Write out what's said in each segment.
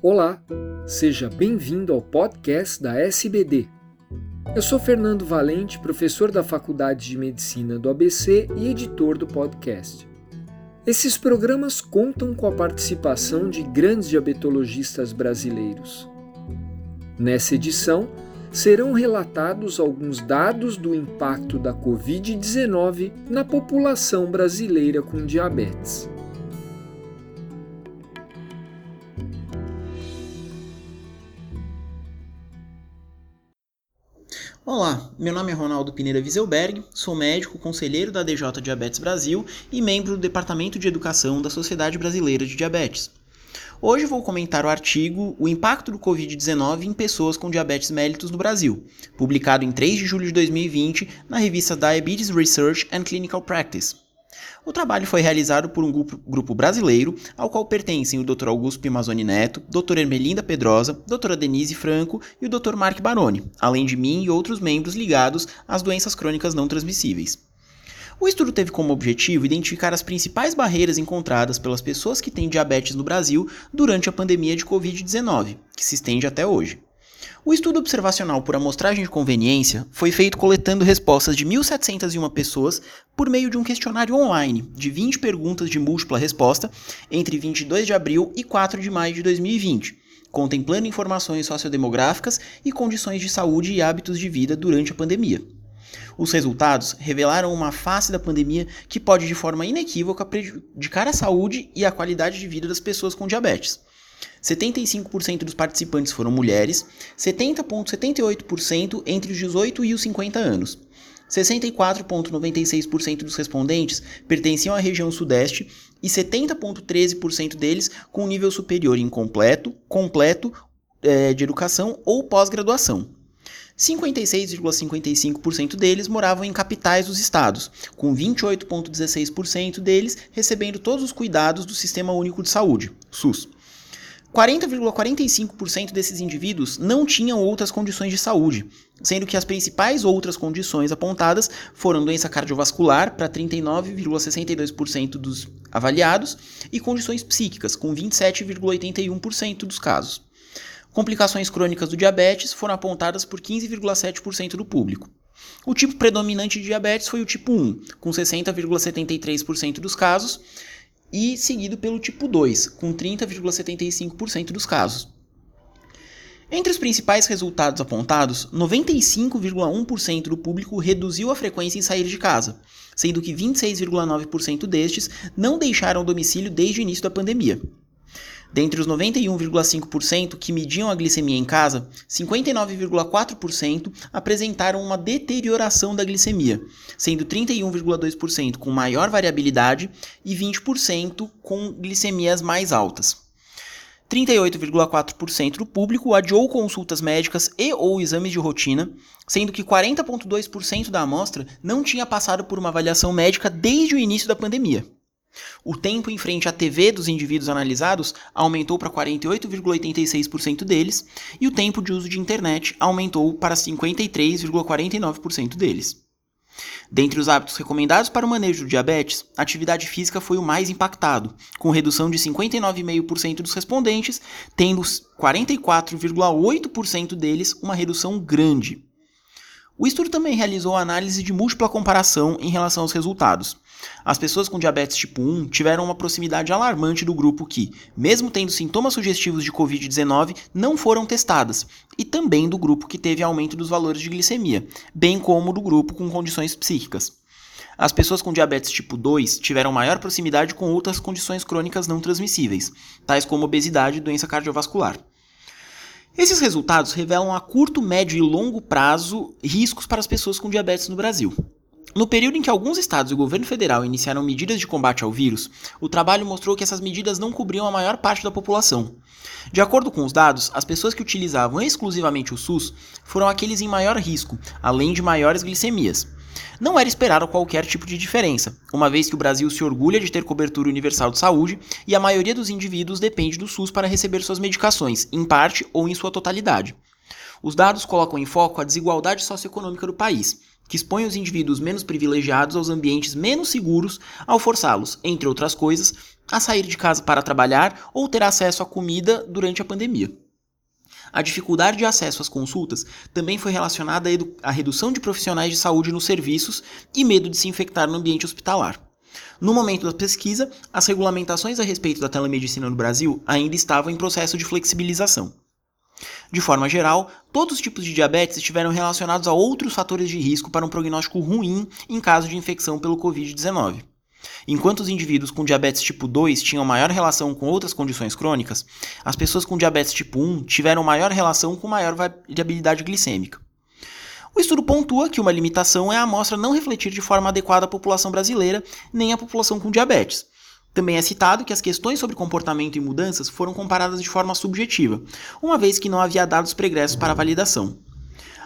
Olá, seja bem-vindo ao podcast da SBD. Eu sou Fernando Valente, professor da Faculdade de Medicina do ABC e editor do podcast. Esses programas contam com a participação de grandes diabetologistas brasileiros. Nessa edição, serão relatados alguns dados do impacto da Covid-19 na população brasileira com diabetes. Olá, meu nome é Ronaldo Pineira Wieselberg, sou médico, conselheiro da DJ Diabetes Brasil e membro do Departamento de Educação da Sociedade Brasileira de Diabetes. Hoje vou comentar o artigo O impacto do Covid-19 em pessoas com diabetes mellitus no Brasil, publicado em 3 de julho de 2020 na revista Diabetes Research and Clinical Practice. O trabalho foi realizado por um grupo, brasileiro, ao qual pertencem o Dr. Augusto Pimazoni Neto, Dr. Ermelinda Pedrosa, Dra. Denise Franco e o Dr. Mark Baroni, além de mim e outros membros ligados às doenças crônicas não transmissíveis. O estudo teve como objetivo identificar as principais barreiras encontradas pelas pessoas que têm diabetes no Brasil durante a pandemia de Covid-19, que se estende até hoje. O estudo observacional por amostragem de conveniência foi feito coletando respostas de 1.701 pessoas por meio de um questionário online de 20 perguntas de múltipla resposta entre 22 de abril e 4 de maio de 2020, contemplando informações sociodemográficas e condições de saúde e hábitos de vida durante a pandemia. Os resultados revelaram uma face da pandemia que pode de forma inequívoca prejudicar a saúde e a qualidade de vida das pessoas com diabetes. 75% dos participantes foram mulheres, 70,78% entre os 18 e os 50 anos. 64,96% dos respondentes pertenciam à região Sudeste e 70,13% deles com nível superior em completo, completo é, de educação ou pós-graduação. 56,55% deles moravam em capitais dos estados, com 28,16% deles recebendo todos os cuidados do Sistema Único de Saúde, SUS. 40,45% desses indivíduos não tinham outras condições de saúde, sendo que as principais outras condições apontadas foram doença cardiovascular, para 39,62% dos avaliados, e condições psíquicas, com 27,81% dos casos. Complicações crônicas do diabetes foram apontadas por 15,7% do público. O tipo predominante de diabetes foi o tipo 1, com 60,73% dos casos, e seguido pelo tipo 2, com 30,75% dos casos. Entre os principais resultados apontados, 95,1% do público reduziu a frequência em sair de casa, sendo que 26,9% destes não deixaram o domicílio desde o início da pandemia. Dentre os 91,5% que mediam a glicemia em casa, 59,4% apresentaram uma deterioração da glicemia, sendo 31,2% com maior variabilidade e 20% com glicemias mais altas. 38,4% do público adiou consultas médicas e ou exames de rotina, sendo que 40,2% da amostra não tinha passado por uma avaliação médica desde o início da pandemia. O tempo em frente à TV dos indivíduos analisados aumentou para 48,86% deles e o tempo de uso de internet aumentou para 53,49% deles. Dentre os hábitos recomendados para o manejo do diabetes, a atividade física foi o mais impactado, com redução de 59,5% dos respondentes, tendo 44,8% deles uma redução grande. O estudo também realizou análise de múltipla comparação em relação aos resultados. As pessoas com diabetes tipo 1 tiveram uma proximidade alarmante do grupo que, mesmo tendo sintomas sugestivos de Covid-19, não foram testadas, e também do grupo que teve aumento dos valores de glicemia, bem como do grupo com condições psíquicas. As pessoas com diabetes tipo 2 tiveram maior proximidade com outras condições crônicas não transmissíveis, tais como obesidade e doença cardiovascular. Esses resultados revelam a curto, médio e longo prazo riscos para as pessoas com diabetes no Brasil. No período em que alguns estados e o governo federal iniciaram medidas de combate ao vírus, o trabalho mostrou que essas medidas não cobriam a maior parte da população. De acordo com os dados, as pessoas que utilizavam exclusivamente o SUS foram aqueles em maior risco, além de maiores glicemias. Não era esperado qualquer tipo de diferença, uma vez que o Brasil se orgulha de ter cobertura universal de saúde e a maioria dos indivíduos depende do SUS para receber suas medicações, em parte ou em sua totalidade. Os dados colocam em foco a desigualdade socioeconômica do país, que expõe os indivíduos menos privilegiados aos ambientes menos seguros ao forçá-los, entre outras coisas, a sair de casa para trabalhar ou ter acesso à comida durante a pandemia. A dificuldade de acesso às consultas também foi relacionada à redução de profissionais de saúde nos serviços e medo de se infectar no ambiente hospitalar. No momento da pesquisa, as regulamentações a respeito da telemedicina no Brasil ainda estavam em processo de flexibilização. De forma geral, todos os tipos de diabetes estiveram relacionados a outros fatores de risco para um prognóstico ruim em caso de infecção pelo Covid-19. Enquanto os indivíduos com diabetes tipo 2 tinham maior relação com outras condições crônicas, as pessoas com diabetes tipo 1 tiveram maior relação com maior variabilidade glicêmica. O estudo pontua que uma limitação é a amostra não refletir de forma adequada a população brasileira nem a população com diabetes. Também é citado que as questões sobre comportamento e mudanças foram comparadas de forma subjetiva, uma vez que não havia dados pregressos para validação.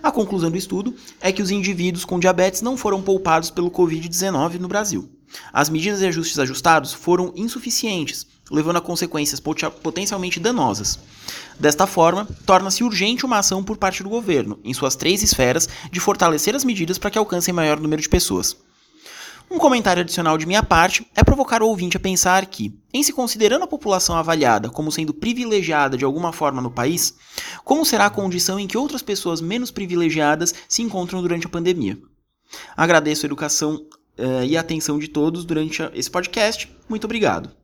A conclusão do estudo é que os indivíduos com diabetes não foram poupados pelo Covid-19 no Brasil. As medidas e ajustes ajustados foram insuficientes, levando a consequências potencialmente danosas. Desta forma, torna-se urgente uma ação por parte do governo, em suas três esferas, de fortalecer as medidas para que alcancem maior número de pessoas. Um comentário adicional de minha parte é provocar o ouvinte a pensar que, em se considerando a população avaliada como sendo privilegiada de alguma forma no país, como será a condição em que outras pessoas menos privilegiadas se encontram durante a pandemia? Agradeço a educação uh, e a atenção de todos durante esse podcast. Muito obrigado.